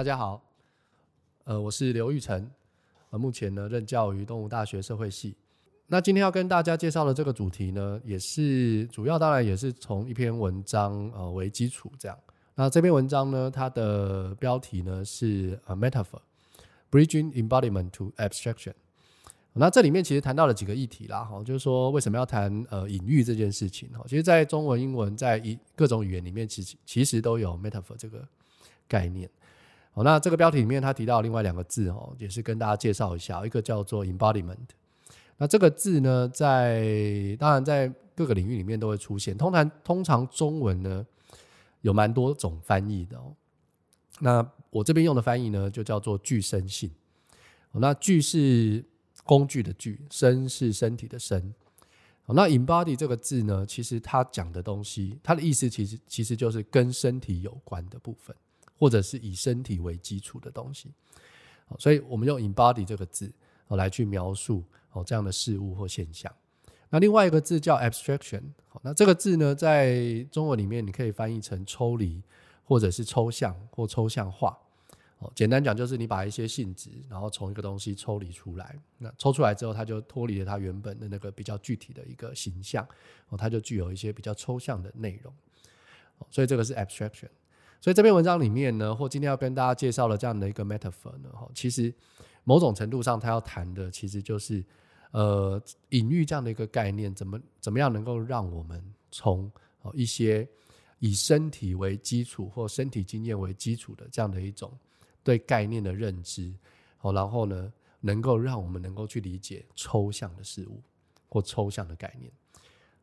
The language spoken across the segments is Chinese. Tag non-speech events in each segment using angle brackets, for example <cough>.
大家好，呃，我是刘玉成，呃，目前呢任教于动物大学社会系。那今天要跟大家介绍的这个主题呢，也是主要当然也是从一篇文章呃为基础这样。那这篇文章呢，它的标题呢是呃 Metaphor Bridging Embodiment to Abstraction。那这里面其实谈到了几个议题啦，哈，就是说为什么要谈呃隐喻这件事情哈，其实，在中文、英文，在一各种语言里面，其实其实都有 metaphor 这个概念。好，那这个标题里面他提到另外两个字哦，也是跟大家介绍一下，一个叫做 embodiment。那这个字呢，在当然在各个领域里面都会出现，通常通常中文呢有蛮多种翻译的哦。那我这边用的翻译呢，就叫做具身性。那具是工具的具，身是身体的身。那 embody 这个字呢，其实它讲的东西，它的意思其实其实就是跟身体有关的部分，或者是以身体为基础的东西。所以我们用 embody 这个字来去描述哦这样的事物或现象。那另外一个字叫 abstraction，那这个字呢，在中文里面你可以翻译成抽离，或者是抽象或抽象化。哦，简单讲就是你把一些性质，然后从一个东西抽离出来，那抽出来之后，它就脱离了它原本的那个比较具体的一个形象，哦，它就具有一些比较抽象的内容，所以这个是 abstraction。所以这篇文章里面呢，或今天要跟大家介绍的这样的一个 metaphor 呢，哈，其实某种程度上，它要谈的其实就是呃隐喻这样的一个概念，怎么怎么样能够让我们从哦一些以身体为基础或身体经验为基础的这样的一种。对概念的认知，好，然后呢，能够让我们能够去理解抽象的事物或抽象的概念。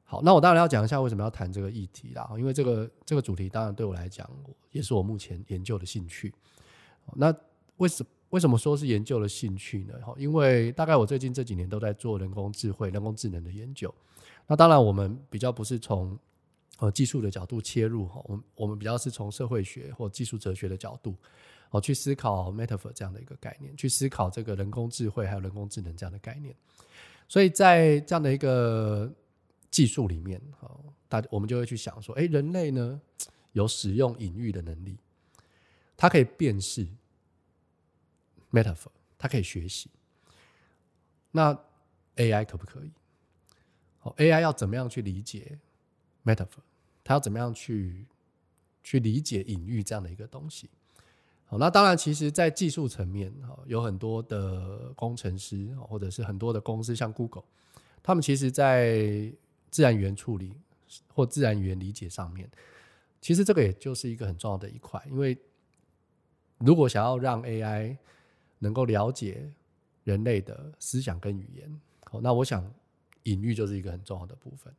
好，那我当然要讲一下为什么要谈这个议题啦，因为这个这个主题当然对我来讲，也是我目前研究的兴趣。那为什为什么说是研究的兴趣呢？因为大概我最近这几年都在做人工智慧、人工智能的研究。那当然，我们比较不是从呃技术的角度切入哈，我们我们比较是从社会学或技术哲学的角度。哦，去思考 metaphor 这样的一个概念，去思考这个人工智慧还有人工智能这样的概念。所以在这样的一个技术里面，哦，大我们就会去想说，哎，人类呢有使用隐喻的能力，它可以辨识 metaphor，它可以学习。那 AI 可不可以？哦，AI 要怎么样去理解 metaphor？它要怎么样去去理解隐喻这样的一个东西？好，那当然，其实，在技术层面，哈，有很多的工程师，或者是很多的公司，像 Google，他们其实，在自然语言处理或自然语言理解上面，其实这个也就是一个很重要的一块。因为如果想要让 AI 能够了解人类的思想跟语言，好，那我想隐喻就是一个很重要的部分。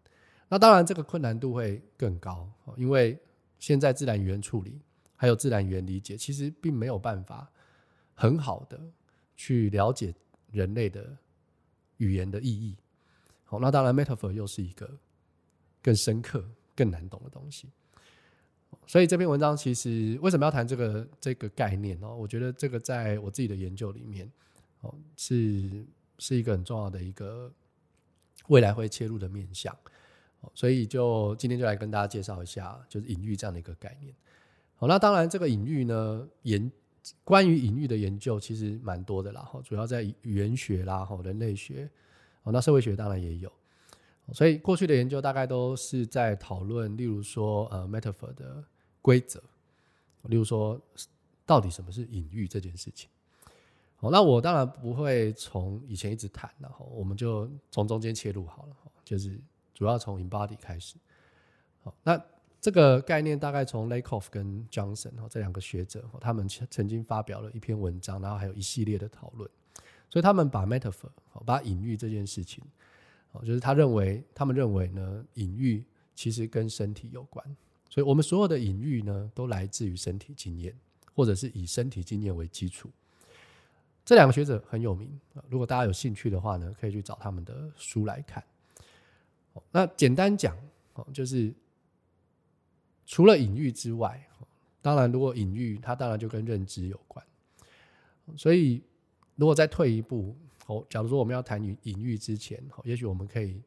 那当然，这个困难度会更高，因为现在自然语言处理。还有自然语言理解，其实并没有办法很好的去了解人类的语言的意义。好，那当然，metaphor 又是一个更深刻、更难懂的东西。所以这篇文章其实为什么要谈这个这个概念呢？我觉得这个在我自己的研究里面，哦，是是一个很重要的一个未来会切入的面向。所以就今天就来跟大家介绍一下，就是隐喻这样的一个概念。好，那当然，这个隐喻呢，研关于隐喻的研究其实蛮多的啦。哈，主要在语言学啦，哈，人类学，那社会学当然也有。所以过去的研究大概都是在讨论，例如说，呃，metaphor 的规则，例如说，到底什么是隐喻这件事情。好，那我当然不会从以前一直谈，然后我们就从中间切入好了，就是主要从 embody 开始。好，那。这个概念大概从 Lakoff 跟 Johnson 这两个学者，他们曾经发表了一篇文章，然后还有一系列的讨论。所以他们把 metaphor，把隐喻这件事情，哦就是他认为，他们认为呢，隐喻其实跟身体有关。所以我们所有的隐喻呢，都来自于身体经验，或者是以身体经验为基础。这两个学者很有名，如果大家有兴趣的话呢，可以去找他们的书来看。那简单讲哦，就是。除了隐喻之外，当然，如果隐喻，它当然就跟认知有关。所以，如果再退一步，哦，假如说我们要谈隐隐喻之前，哦也许我们可以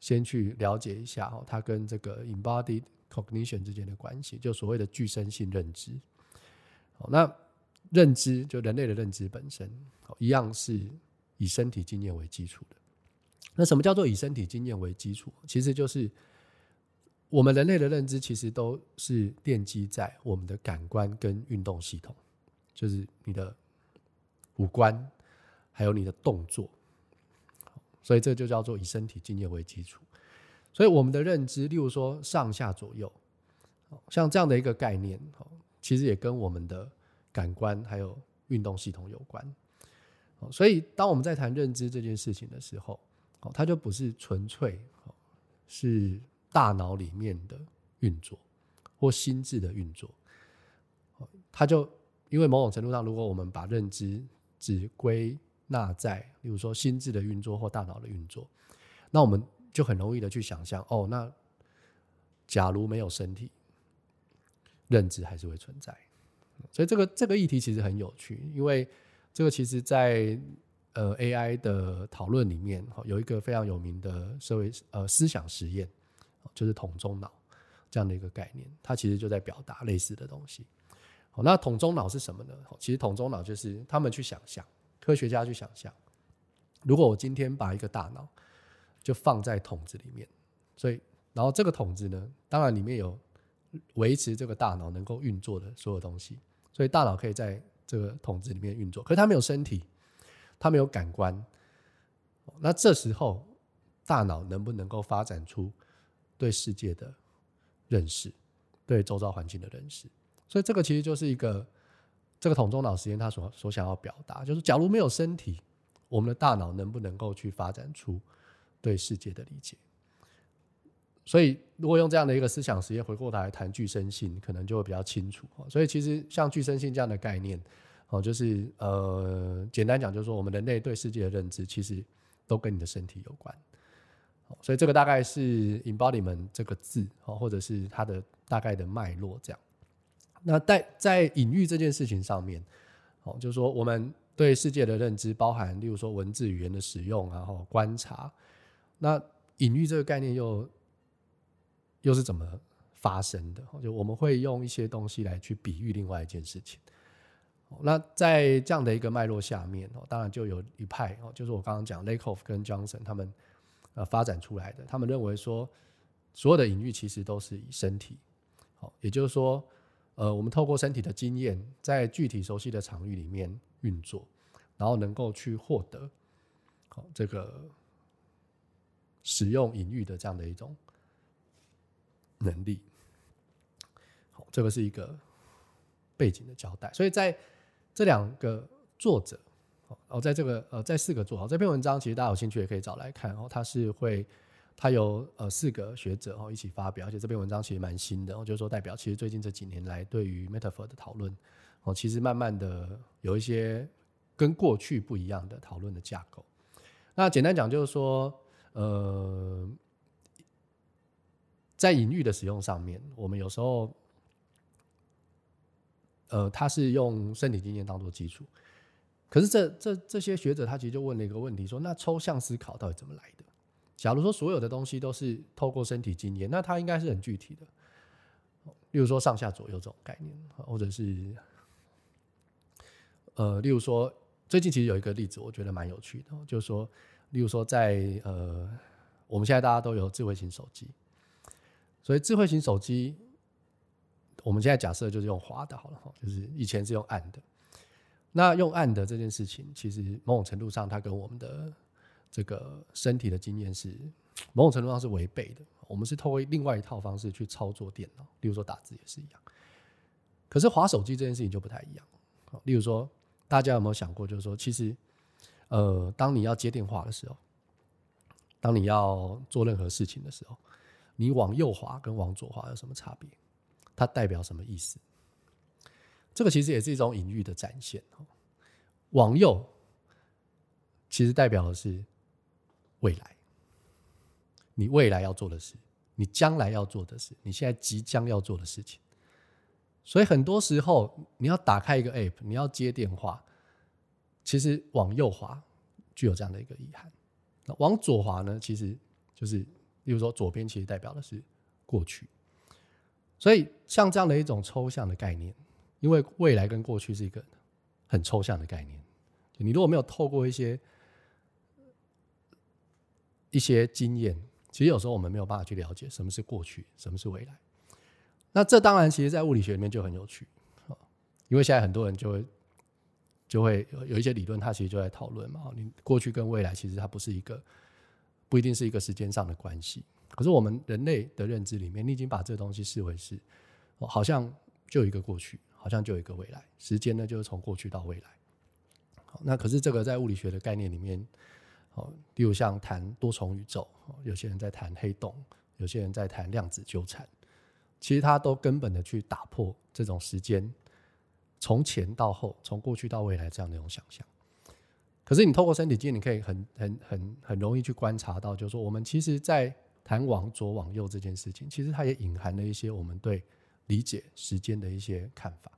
先去了解一下，哦它跟这个 embodied cognition 之间的关系，就所谓的具身性认知。好，那认知，就人类的认知本身，哦一样是以身体经验为基础的。那什么叫做以身体经验为基础？其实就是我们人类的认知，其实都是奠基在我们的感官跟运动系统，就是你的五官，还有你的动作。所以这就叫做以身体经验为基础。所以我们的认知，例如说上下左右，像这样的一个概念，其实也跟我们的感官还有运动系统有关。所以当我们在谈认知这件事情的时候，它就不是纯粹，是大脑里面的运作或心智的运作，它就因为某种程度上，如果我们把认知只归纳在，例如说心智的运作或大脑的运作，那我们就很容易的去想象，哦，那假如没有身体，认知还是会存在。所以这个这个议题其实很有趣，因为这个其实在。呃，AI 的讨论里面，有一个非常有名的社会呃思想实验，就是桶中脑这样的一个概念，它其实就在表达类似的东西。好，那桶中脑是什么呢？其实桶中脑就是他们去想象，科学家去想象，如果我今天把一个大脑就放在桶子里面，所以然后这个桶子呢，当然里面有维持这个大脑能够运作的所有东西，所以大脑可以在这个桶子里面运作，可是它没有身体。它没有感官，那这时候大脑能不能够发展出对世界的认识，对周遭环境的认识？所以这个其实就是一个这个桶中脑实验，它所所想要表达，就是假如没有身体，我们的大脑能不能够去发展出对世界的理解？所以如果用这样的一个思想实验回过头来谈具身性，可能就会比较清楚。所以其实像具身性这样的概念。哦，就是呃，简单讲，就是说，我们人类对世界的认知，其实都跟你的身体有关。所以这个大概是 embodiment 这个字，哦，或者是它的大概的脉络这样。那在在隐喻这件事情上面，哦，就是说，我们对世界的认知，包含例如说文字语言的使用，然后观察。那隐喻这个概念又又是怎么发生的？就我们会用一些东西来去比喻另外一件事情。那在这样的一个脉络下面哦，当然就有一派哦，就是我刚刚讲 Lakoff 跟 Johnson 他们呃发展出来的，他们认为说所有的隐喻其实都是以身体，好，也就是说呃，我们透过身体的经验，在具体熟悉的场域里面运作，然后能够去获得好这个使用隐喻的这样的一种能力。好，这个是一个背景的交代，所以在。这两个作者，哦，在这个呃，在四个作者，这篇文章其实大家有兴趣也可以找来看哦。他是会，他有呃四个学者哦一起发表，而且这篇文章其实蛮新的，就是说代表其实最近这几年来对于 metaphor 的讨论哦，其实慢慢的有一些跟过去不一样的讨论的架构。那简单讲就是说，呃，在隐喻的使用上面，我们有时候。呃，他是用身体经验当做基础，可是这这这些学者他其实就问了一个问题，说那抽象思考到底怎么来的？假如说所有的东西都是透过身体经验，那它应该是很具体的，例如说上下左右这种概念，或者是呃，例如说最近其实有一个例子，我觉得蛮有趣的，就是说，例如说在呃，我们现在大家都有智慧型手机，所以智慧型手机。我们现在假设就是用滑的好了哈，就是以前是用按的。那用按的这件事情，其实某种程度上，它跟我们的这个身体的经验是 <tsk> 某种程度上是违背的。我们是透过另外一套方式去操作电脑，例如说打字也是一样。可是滑手机这件事情就不太一样。例如说，大家有没有想过，就是说，其实呃，当你要接电话的时候，当你要做任何事情的时候，你往右滑跟往左滑有什么差别？它代表什么意思？这个其实也是一种隐喻的展现。往右其实代表的是未来，你未来要做的事，你将来要做的事，你现在即将要做的事情。所以很多时候，你要打开一个 App，你要接电话，其实往右滑具有这样的一个遗憾。那往左滑呢？其实就是，例如说左边其实代表的是过去。所以，像这样的一种抽象的概念，因为未来跟过去是一个很抽象的概念。你如果没有透过一些一些经验，其实有时候我们没有办法去了解什么是过去，什么是未来。那这当然，其实，在物理学里面就很有趣，因为现在很多人就会就会有一些理论，它其实就在讨论嘛。你过去跟未来，其实它不是一个不一定是一个时间上的关系。可是我们人类的认知里面，你已经把这个东西视为是，好像就有一个过去，好像就有一个未来。时间呢，就是从过去到未来。好，那可是这个在物理学的概念里面，哦，例如像谈多重宇宙，有些人在谈黑洞，有些人在谈量子纠缠。其实它都根本的去打破这种时间从前到后，从过去到未来这样的一种想象。可是你透过身体经验，你可以很很很很容易去观察到，就是说我们其实，在谈往左往右这件事情，其实它也隐含了一些我们对理解时间的一些看法。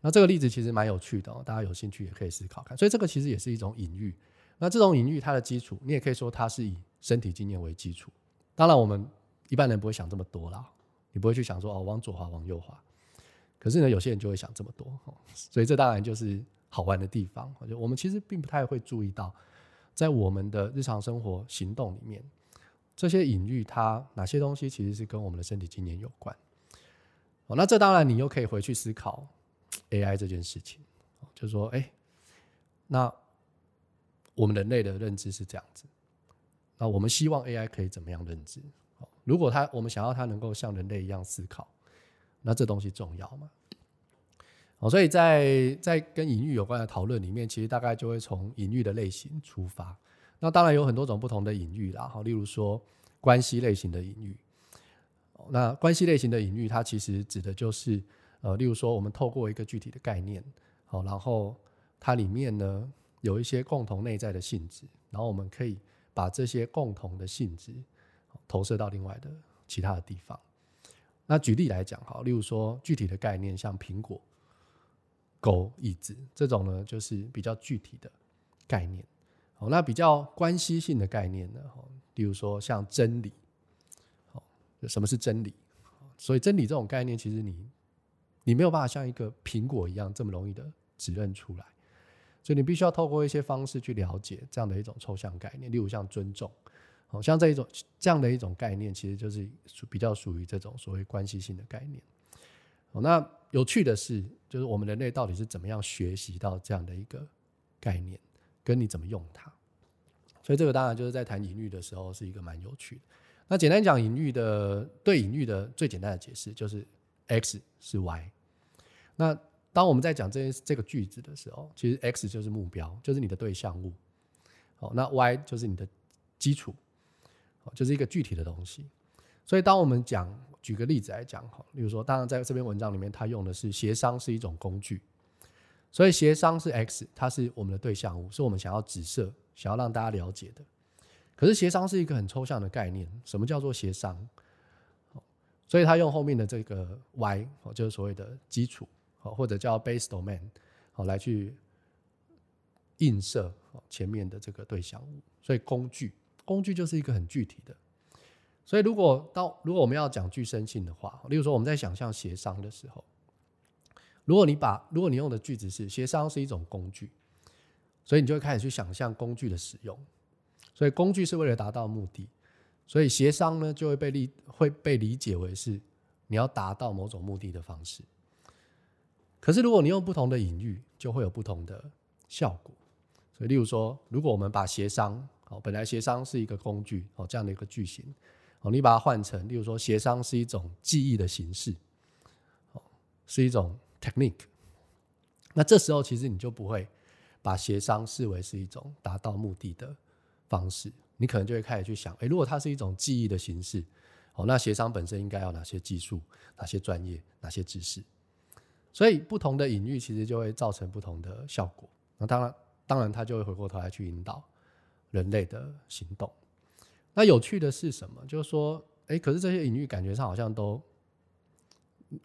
那这个例子其实蛮有趣的哦，大家有兴趣也可以思考看。所以这个其实也是一种隐喻。那这种隐喻它的基础，你也可以说它是以身体经验为基础。当然，我们一般人不会想这么多啦。你不会去想说哦，往左滑，往右滑。可是呢，有些人就会想这么多，所以这当然就是好玩的地方。就我们其实并不太会注意到，在我们的日常生活行动里面，这些隐喻它哪些东西其实是跟我们的身体经验有关。哦，那这当然你又可以回去思考 AI 这件事情，就是说，哎，那我们人类的认知是这样子，那我们希望 AI 可以怎么样认知？如果它，我们想要它能够像人类一样思考，那这东西重要吗？哦，所以在在跟隐喻有关的讨论里面，其实大概就会从隐喻的类型出发。那当然有很多种不同的隐喻啦，好，例如说关系类型的隐喻。那关系类型的隐喻，它其实指的就是，呃，例如说我们透过一个具体的概念，好，然后它里面呢有一些共同内在的性质，然后我们可以把这些共同的性质。投射到另外的其他的地方。那举例来讲，哈，例如说具体的概念，像苹果、狗、椅子这种呢，就是比较具体的概念。好，那比较关系性的概念呢，哈，例如说像真理，好，什么是真理？所以真理这种概念，其实你你没有办法像一个苹果一样这么容易的指认出来，所以你必须要透过一些方式去了解这样的一种抽象概念，例如像尊重。好像这一种这样的一种概念，其实就是属比较属于这种所谓关系性的概念。哦，那有趣的是，就是我们人类到底是怎么样学习到这样的一个概念，跟你怎么用它。所以这个当然就是在谈隐喻的时候是一个蛮有趣的。那简单讲，隐喻的对隐喻的最简单的解释就是 x 是 y。那当我们在讲这些这个句子的时候，其实 x 就是目标，就是你的对象物。好，那 y 就是你的基础。就是一个具体的东西，所以当我们讲，举个例子来讲，哈，例如说，当然在这篇文章里面，他用的是协商是一种工具，所以协商是 X，它是我们的对象物，是我们想要指涉、想要让大家了解的。可是协商是一个很抽象的概念，什么叫做协商？所以他用后面的这个 Y，就是所谓的基础，或者叫 base domain，好，来去映射前面的这个对象物，所以工具。工具就是一个很具体的，所以如果到如果我们要讲具身性的话，例如说我们在想象协商的时候，如果你把如果你用的句子是协商是一种工具，所以你就会开始去想象工具的使用，所以工具是为了达到目的，所以协商呢就会被理会被理解为是你要达到某种目的的方式。可是如果你用不同的隐喻，就会有不同的效果。所以例如说，如果我们把协商哦，本来协商是一个工具哦，这样的一个句型哦，你把它换成，例如说，协商是一种记忆的形式，哦，是一种 technique。那这时候其实你就不会把协商视为是一种达到目的的方式，你可能就会开始去想，诶，如果它是一种记忆的形式，哦，那协商本身应该要哪些技术、哪些专业、哪些知识？所以不同的隐喻其实就会造成不同的效果。那当然，当然它就会回过头来去引导。人类的行动，那有趣的是什么？就是说，哎，可是这些隐喻感觉上好像都，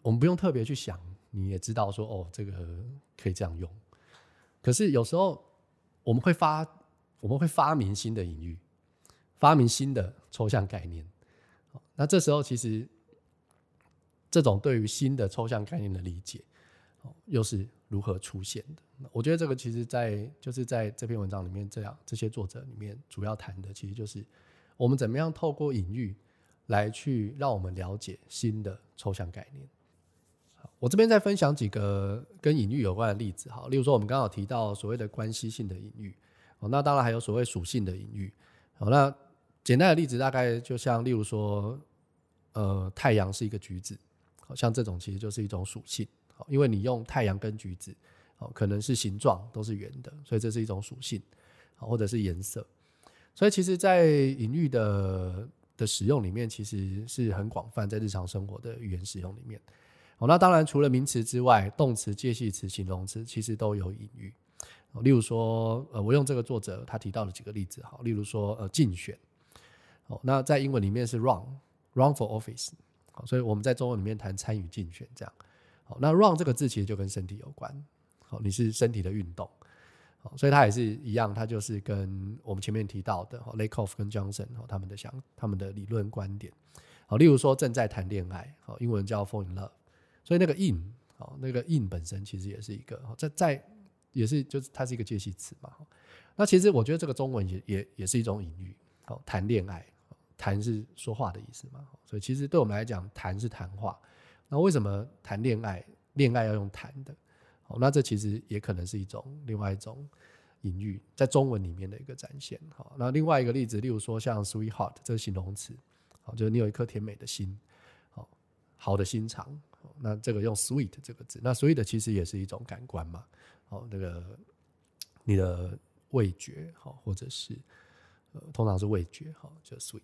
我们不用特别去想，你也知道说，哦，这个可以这样用。可是有时候我们会发，我们会发明新的隐喻，发明新的抽象概念。那这时候其实，这种对于新的抽象概念的理解，又是如何出现的？我觉得这个其实在就是在这篇文章里面，这样这些作者里面主要谈的，其实就是我们怎么样透过隐喻来去让我们了解新的抽象概念。好，我这边再分享几个跟隐喻有关的例子，好，例如说我们刚好提到所谓的关系性的隐喻，哦，那当然还有所谓属性的隐喻，好，那简单的例子大概就像例如说，呃，太阳是一个橘子，好像这种其实就是一种属性，因为你用太阳跟橘子。哦，可能是形状都是圆的，所以这是一种属性，或者是颜色。所以其实，在隐喻的的使用里面，其实是很广泛，在日常生活的语言使用里面。哦，那当然除了名词之外，动词、介系词、形容词其实都有隐喻。例如说，呃，我用这个作者他提到的几个例子，好，例如说，呃，竞选。哦，那在英文里面是 run，run for office。好，所以我们在中文里面谈参与竞选这样。好，那 run 这个字其实就跟身体有关。好，你是身体的运动，好，所以它也是一样，它就是跟我们前面提到的，Lakoff 跟 Johnson 他们的想他们的理论观点，好，例如说正在谈恋爱，好，英文叫 fall in love，所以那个 in，好，那个 in 本身其实也是一个，在在也是就是它是一个介系词嘛，那其实我觉得这个中文也也也是一种隐喻，好，谈恋爱，谈是说话的意思嘛，所以其实对我们来讲，谈是谈话，那为什么谈恋爱，恋爱要用谈的？好，那这其实也可能是一种另外一种隐喻，在中文里面的一个展现。好，那另外一个例子，例如说像 sweetheart 这个形容词，好，就是你有一颗甜美的心，好，好的心肠。那这个用 sweet 这个字，那 sweet 其实也是一种感官嘛。好，那个你的味觉，好，或者是呃，通常是味觉，好，就 sweet。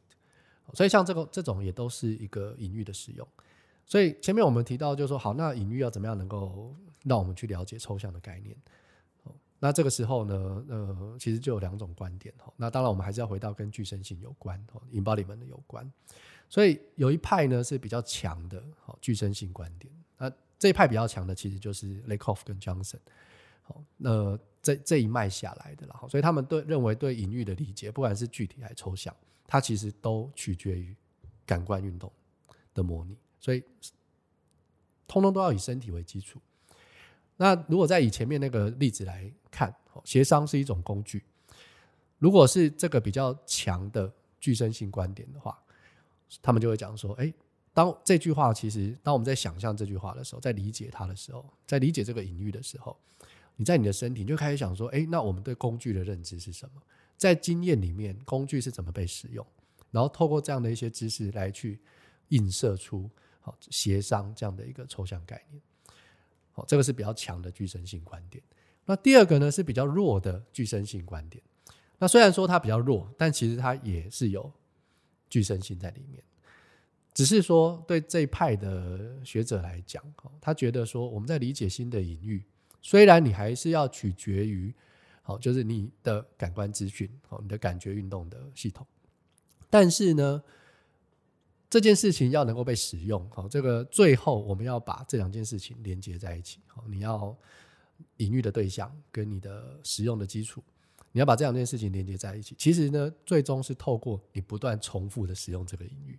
所以像这个这种也都是一个隐喻的使用。所以前面我们提到，就是说，好，那隐喻要怎么样能够让我们去了解抽象的概念？那这个时候呢，呃，其实就有两种观点。那当然，我们还是要回到跟具身性有关，embodiment 的有关。所以有一派呢是比较强的，好，具身性观点。那这一派比较强的，其实就是 Lakoff 跟 Johnson。好，那这这一脉下来的啦。所以他们对认为对隐喻的理解，不管是具体还是抽象，它其实都取决于感官运动的模拟。所以，通通都要以身体为基础。那如果再以前面那个例子来看，协商是一种工具。如果是这个比较强的具身性观点的话，他们就会讲说：哎，当这句话其实，当我们在想象这句话的时候，在理解它的时候，在理解这个隐喻的时候，你在你的身体就开始想说：哎，那我们对工具的认知是什么？在经验里面，工具是怎么被使用？然后透过这样的一些知识来去映射出。好，协商这样的一个抽象概念，好，这个是比较强的具身性观点。那第二个呢是比较弱的具身性观点。那虽然说它比较弱，但其实它也是有具身性在里面。只是说对这一派的学者来讲，他觉得说我们在理解新的隐喻，虽然你还是要取决于，好，就是你的感官资讯，好，你的感觉运动的系统，但是呢。这件事情要能够被使用，好，这个最后我们要把这两件事情连接在一起，好，你要隐喻的对象跟你的使用的基础，你要把这两件事情连接在一起。其实呢，最终是透过你不断重复的使用这个隐喻，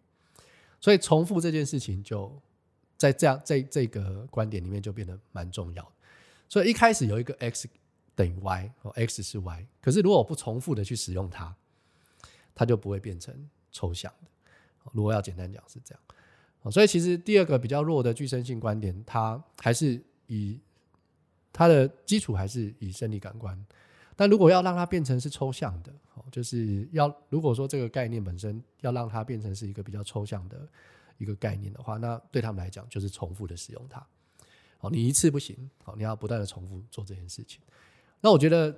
所以重复这件事情就在这样这这个观点里面就变得蛮重要。所以一开始有一个 x 等于 y，哦，x 是 y，可是如果我不重复的去使用它，它就不会变成抽象的。如果要简单讲是这样，所以其实第二个比较弱的具身性观点，它还是以它的基础还是以生理感官，但如果要让它变成是抽象的，就是要如果说这个概念本身要让它变成是一个比较抽象的一个概念的话，那对他们来讲就是重复的使用它。好，你一次不行，好，你要不断的重复做这件事情。那我觉得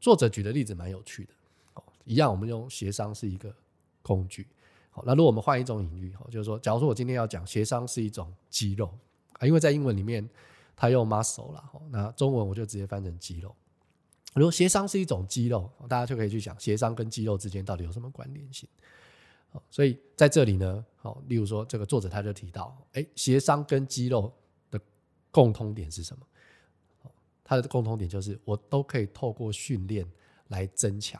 作者举的例子蛮有趣的，哦一样我们用协商是一个工具。好，那如果我们换一种隐喻，就是说，假如说我今天要讲协商是一种肌肉啊，因为在英文里面它用 muscle 啦，那中文我就直接翻成肌肉。如果协商是一种肌肉，大家就可以去想协商跟肌肉之间到底有什么关联性。好，所以在这里呢，好，例如说这个作者他就提到，哎，协商跟肌肉的共通点是什么？它的共通点就是我都可以透过训练来增强，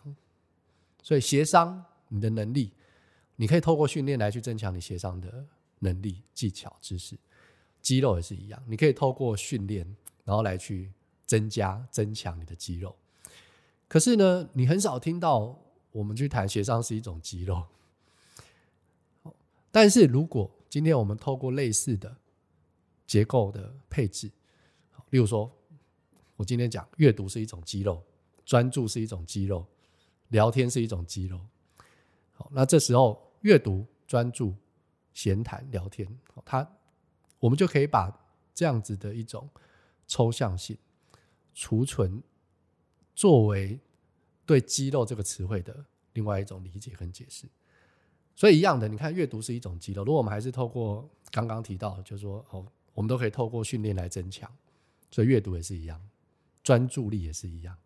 所以协商你的能力。你可以透过训练来去增强你协商的能力、技巧、知识。肌肉也是一样，你可以透过训练，然后来去增加、增强你的肌肉。可是呢，你很少听到我们去谈协商是一种肌肉。但是如果今天我们透过类似的结构的配置，例如说，我今天讲阅读是一种肌肉，专注是一种肌肉，聊天是一种肌肉。那这时候阅读、专注、闲谈、聊天，它我们就可以把这样子的一种抽象性储存，作为对肌肉这个词汇的另外一种理解跟解释。所以一样的，你看阅读是一种肌肉。如果我们还是透过刚刚提到，就是说哦，我们都可以透过训练来增强。所以阅读也是一样，专注力也是一样，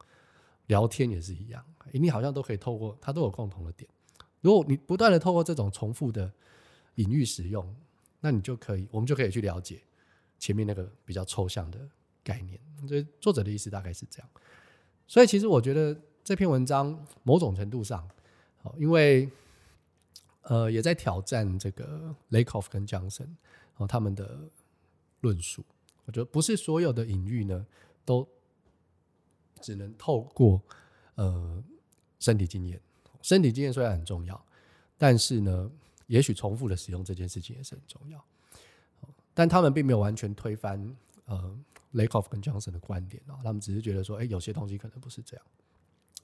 聊天也是一样。你好像都可以透过它都有共同的点。如果你不断的透过这种重复的隐喻使用，那你就可以，我们就可以去了解前面那个比较抽象的概念。所以作者的意思大概是这样。所以其实我觉得这篇文章某种程度上，哦因为。呃，也在挑战这个 Lakoff 跟 Johnson 哦，他们的论述。我觉得不是所有的隐喻呢，都只能透过呃身体经验。身体经验虽然很重要，但是呢，也许重复的使用这件事情也是很重要。但他们并没有完全推翻呃 Lakoff 跟 Johnson 的观点啊，他们只是觉得说，哎，有些东西可能不是这样。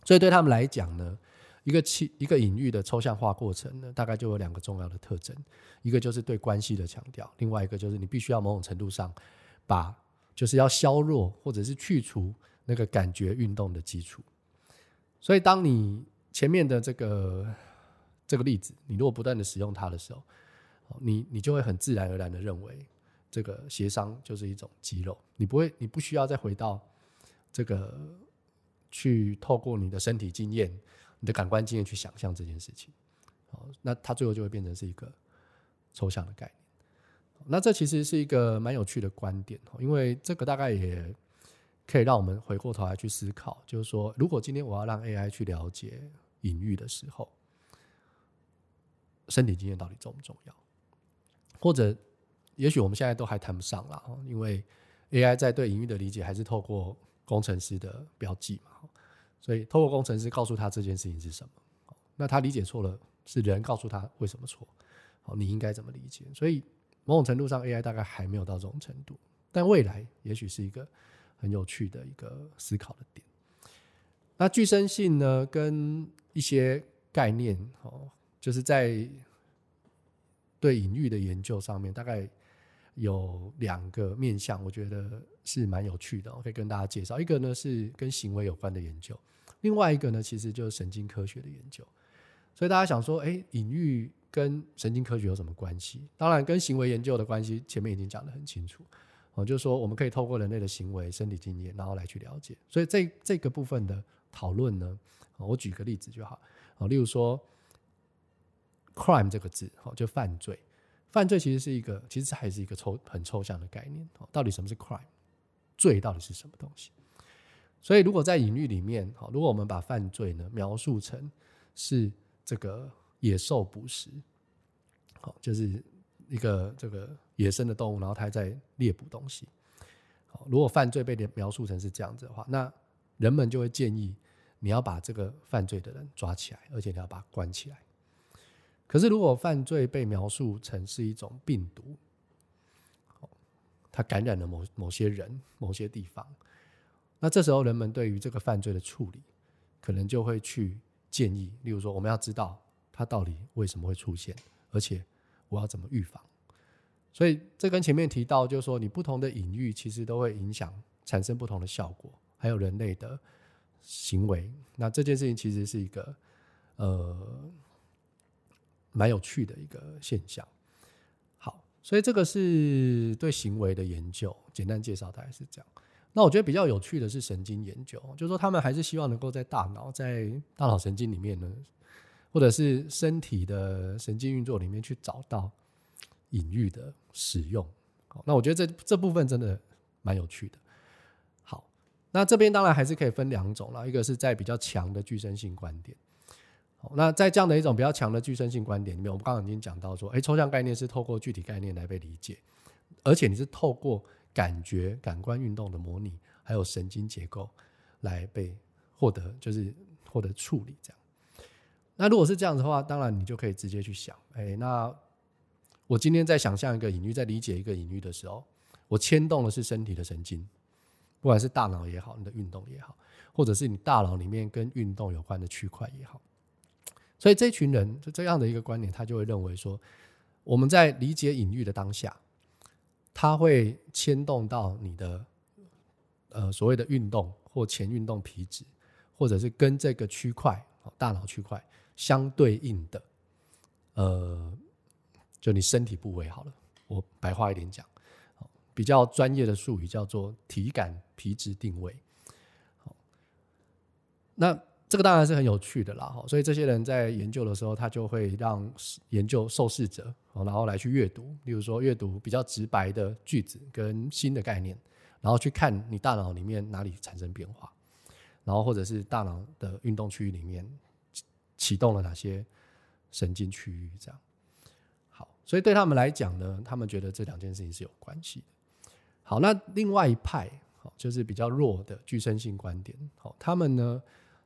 所以对他们来讲呢。一个气一个隐喻的抽象化过程呢，大概就有两个重要的特征，一个就是对关系的强调，另外一个就是你必须要某种程度上把就是要削弱或者是去除那个感觉运动的基础。所以，当你前面的这个这个例子，你如果不断的使用它的时候，你你就会很自然而然的认为这个协商就是一种肌肉，你不会你不需要再回到这个去透过你的身体经验。你的感官经验去想象这件事情，哦，那它最后就会变成是一个抽象的概念。那这其实是一个蛮有趣的观点哦，因为这个大概也可以让我们回过头来去思考，就是说，如果今天我要让 AI 去了解隐喻的时候，身体经验到底重不重要？或者，也许我们现在都还谈不上啦，因为 AI 在对隐喻的理解还是透过工程师的标记嘛。所以，透过工程师告诉他这件事情是什么，那他理解错了，是人告诉他为什么错，好，你应该怎么理解？所以，某种程度上，AI 大概还没有到这种程度，但未来也许是一个很有趣的一个思考的点。那具身性呢，跟一些概念，哦，就是在对隐喻的研究上面，大概有两个面向，我觉得是蛮有趣的，我可以跟大家介绍。一个呢是跟行为有关的研究。另外一个呢，其实就是神经科学的研究，所以大家想说，哎，隐喻跟神经科学有什么关系？当然，跟行为研究的关系，前面已经讲得很清楚，哦，就是说我们可以透过人类的行为、身体经验，然后来去了解。所以这这个部分的讨论呢，我举个例子就好，哦，例如说，crime 这个字，哦，就犯罪，犯罪其实是一个，其实还是一个抽很抽象的概念，哦，到底什么是 crime？罪到底是什么东西？所以，如果在隐喻里面，哦，如果我们把犯罪呢描述成是这个野兽捕食，好，就是一个这个野生的动物，然后它在猎捕东西。好，如果犯罪被描述成是这样子的话，那人们就会建议你要把这个犯罪的人抓起来，而且你要把他关起来。可是，如果犯罪被描述成是一种病毒，它感染了某某些人、某些地方。那这时候，人们对于这个犯罪的处理，可能就会去建议，例如说，我们要知道它到底为什么会出现，而且我要怎么预防。所以，这跟前面提到，就是说，你不同的隐喻其实都会影响产生不同的效果，还有人类的行为。那这件事情其实是一个呃蛮有趣的一个现象。好，所以这个是对行为的研究，简单介绍大概是这样。那我觉得比较有趣的是神经研究，就是说他们还是希望能够在大脑，在大脑神经里面呢，或者是身体的神经运作里面去找到隐喻的使用。那我觉得这这部分真的蛮有趣的。那这边当然还是可以分两种了，一个是在比较强的具身性观点。那在这样的一种比较强的具身性观点里面，我们刚刚已经讲到说，哎，抽象概念是透过具体概念来被理解，而且你是透过。感觉、感官运动的模拟还有神经结构来被获得，就是获得处理这样。那如果是这样的话，当然你就可以直接去想，哎，那我今天在想象一个隐喻，在理解一个隐喻的时候，我牵动的是身体的神经，不管是大脑也好，你的运动也好，或者是你大脑里面跟运动有关的区块也好。所以这群人就这样的一个观点，他就会认为说，我们在理解隐喻的当下，他会牵动到你的呃所谓的运动或前运动皮质，或者是跟这个区块大脑区块相对应的，呃，就你身体部位好了，我白话一点讲，比较专业的术语叫做体感皮质定位。好，那。这个当然是很有趣的啦，所以这些人在研究的时候，他就会让研究受试者，然后来去阅读，例如说阅读比较直白的句子跟新的概念，然后去看你大脑里面哪里产生变化，然后或者是大脑的运动区域里面启动了哪些神经区域，这样。好，所以对他们来讲呢，他们觉得这两件事情是有关系的。好，那另外一派，好，就是比较弱的具身性观点，好，他们呢。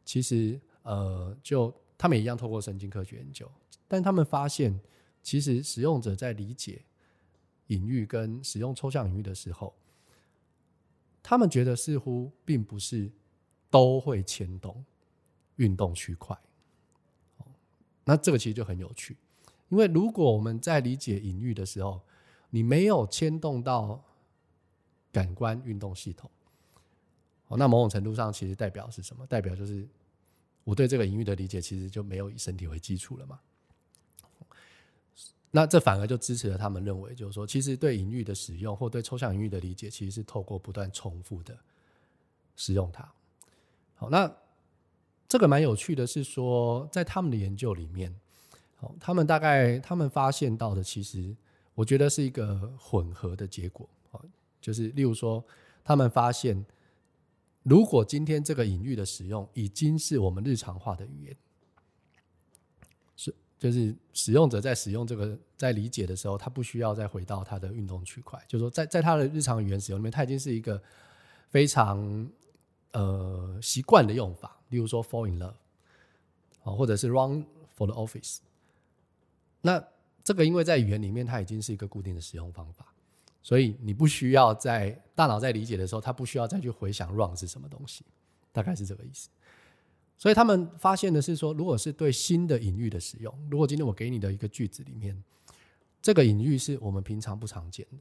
其实，呃，就他们也一样透过神经科学研究，但他们发现，其实使用者在理解隐喻跟使用抽象隐喻的时候，他们觉得似乎并不是都会牵动运动区块。那这个其实就很有趣，因为如果我们在理解隐喻的时候，你没有牵动到感官运动系统。哦，那某种程度上其实代表是什么？代表就是我对这个隐喻的理解其实就没有以身体为基础了嘛。那这反而就支持了他们认为，就是说，其实对隐喻的使用或对抽象隐喻的理解，其实是透过不断重复的使用它。好，那这个蛮有趣的是说，在他们的研究里面，好，他们大概他们发现到的，其实我觉得是一个混合的结果。就是例如说，他们发现。如果今天这个隐喻的使用已经是我们日常化的语言，是就是使用者在使用这个在理解的时候，他不需要再回到他的运动区块，就是说在在他的日常语言使用里面，他已经是一个非常呃习惯的用法，例如说 fall in love 啊，或者是 run for the office。那这个因为在语言里面，它已经是一个固定的使用方法。所以你不需要在大脑在理解的时候，他不需要再去回想 run 是什么东西，大概是这个意思。所以他们发现的是说，如果是对新的隐喻的使用，如果今天我给你的一个句子里面，这个隐喻是我们平常不常见的，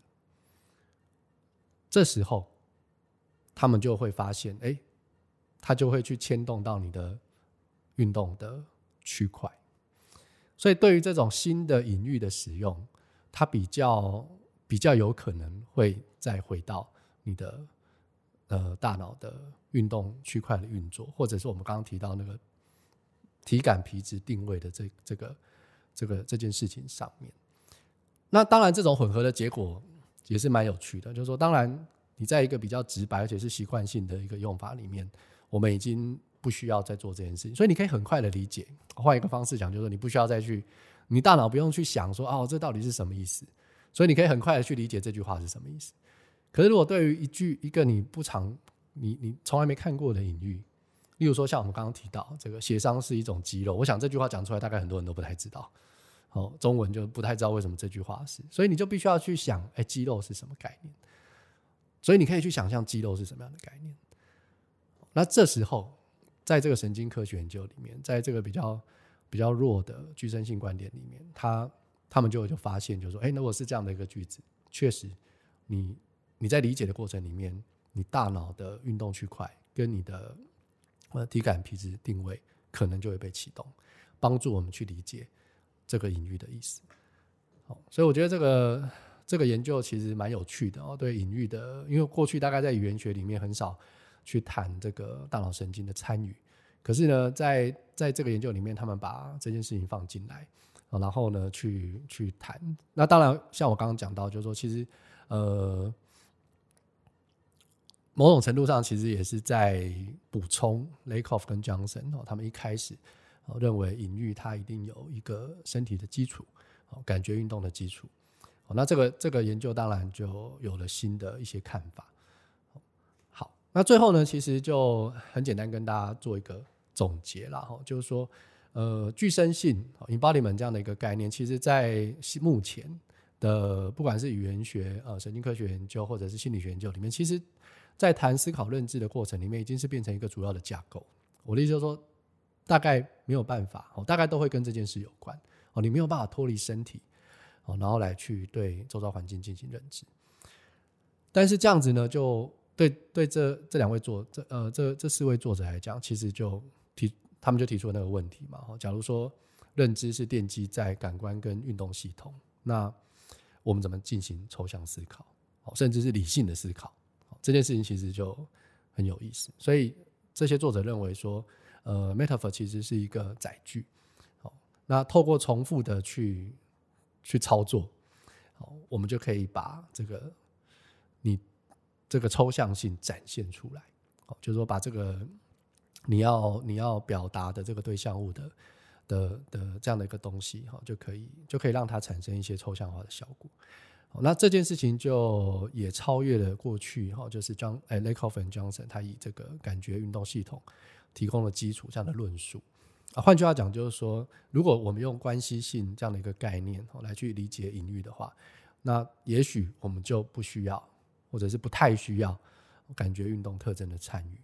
这时候他们就会发现，哎，他就会去牵动到你的运动的区块。所以对于这种新的隐喻的使用，它比较。比较有可能会再回到你的呃大脑的运动区块的运作，或者是我们刚刚提到那个体感皮质定位的这这个这个这件事情上面。那当然，这种混合的结果也是蛮有趣的，就是说，当然你在一个比较直白而且是习惯性的一个用法里面，我们已经不需要再做这件事情，所以你可以很快的理解。换一个方式讲，就是说你不需要再去，你大脑不用去想说哦，这到底是什么意思。所以你可以很快的去理解这句话是什么意思。可是如果对于一句一个你不常、你你从来没看过的隐喻，例如说像我们刚刚提到这个协商是一种肌肉，我想这句话讲出来大概很多人都不太知道。哦，中文就不太知道为什么这句话是，所以你就必须要去想，哎，肌肉是什么概念？所以你可以去想象肌肉是什么样的概念。那这时候，在这个神经科学研究里面，在这个比较比较弱的具身性观点里面，它。他们就就发现，就说：“哎，如果是这样的一个句子，确实你，你你在理解的过程里面，你大脑的运动区块跟你的呃体感皮质定位，可能就会被启动，帮助我们去理解这个隐喻的意思。好，所以我觉得这个这个研究其实蛮有趣的哦。对隐喻的，因为过去大概在语言学里面很少去谈这个大脑神经的参与，可是呢，在在这个研究里面，他们把这件事情放进来。”然后呢，去去谈。那当然，像我刚刚讲到，就是说，其实，呃，某种程度上，其实也是在补充 Lakoff 跟 Johnson 哦，他们一开始认为隐喻它一定有一个身体的基础，哦，感觉运动的基础。哦，那这个这个研究当然就有了新的一些看法。好，那最后呢，其实就很简单跟大家做一个总结啦，哈，就是说，呃，具身性 embodiment 这样的一个概念，其实在目前的不管是语言学、呃神经科学研究或者是心理学研究里面，其实在谈思考认知的过程里面，已经是变成一个主要的架构。我的意思就是说，大概没有办法，哦，大概都会跟这件事有关，哦，你没有办法脱离身体，哦，然后来去对周遭环境进行认知。但是这样子呢，就对对这这两位作这呃这这四位作者来讲，其实就他们就提出了那个问题嘛。假如说认知是奠基在感官跟运动系统，那我们怎么进行抽象思考，甚至是理性的思考？这件事情其实就很有意思。所以这些作者认为说，呃，metaphor 其实是一个载具。好，那透过重复的去去操作，好，我们就可以把这个。你这个抽象性展现出来，哦，就是说把这个你要你要表达的这个对象物的的的这样的一个东西，哈，就可以就可以让它产生一些抽象化的效果。那这件事情就也超越了过去，哈，就是 John 哎 Lakoff 和 Johnson 他以这个感觉运动系统提供了基础这样的论述。啊，换句话讲，就是说，如果我们用关系性这样的一个概念，哦，来去理解隐喻的话，那也许我们就不需要。或者是不太需要感觉运动特征的参与，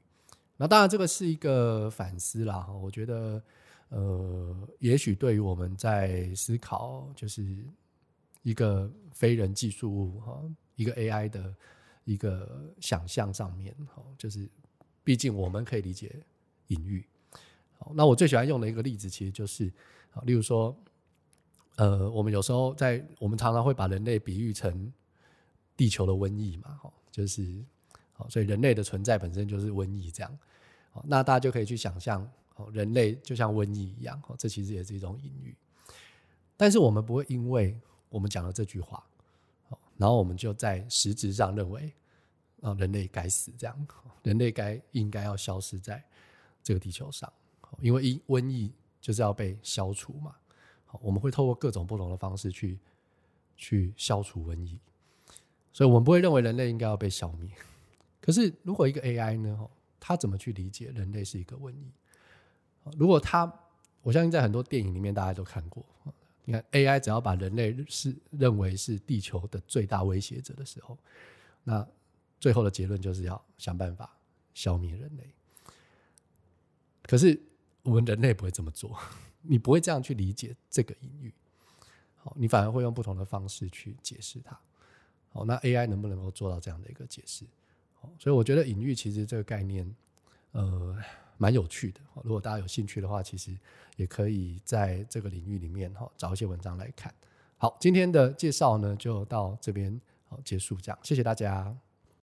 那当然这个是一个反思啦。我觉得，呃，也许对于我们在思考，就是一个非人技术物哈，一个 AI 的一个想象上面哈，就是毕竟我们可以理解隐喻。好，那我最喜欢用的一个例子，其实就是，例如说，呃，我们有时候在我们常常会把人类比喻成。地球的瘟疫嘛，哈就是好，所以人类的存在本身就是瘟疫，这样，那大家就可以去想象，哦人类就像瘟疫一样，哦这其实也是一种隐喻。但是我们不会因为我们讲了这句话，然后我们就在实质上认为，啊，人类该死，这样，人类该应该要消失在这个地球上，因为瘟瘟疫就是要被消除嘛，我们会透过各种不同的方式去去消除瘟疫。所以，我们不会认为人类应该要被消灭。可是，如果一个 AI 呢？他怎么去理解人类是一个瘟疫？如果他，我相信在很多电影里面大家都看过。你看，AI 只要把人类是认为是地球的最大威胁者的时候，那最后的结论就是要想办法消灭人类。可是，我们人类不会这么做。<laughs> 你不会这样去理解这个隐喻。好，你反而会用不同的方式去解释它。好，那 AI 能不能够做到这样的一个解释？所以我觉得隐喻其实这个概念，呃，蛮有趣的。如果大家有兴趣的话，其实也可以在这个领域里面哈找一些文章来看。好，今天的介绍呢就到这边好结束，这样谢谢大家。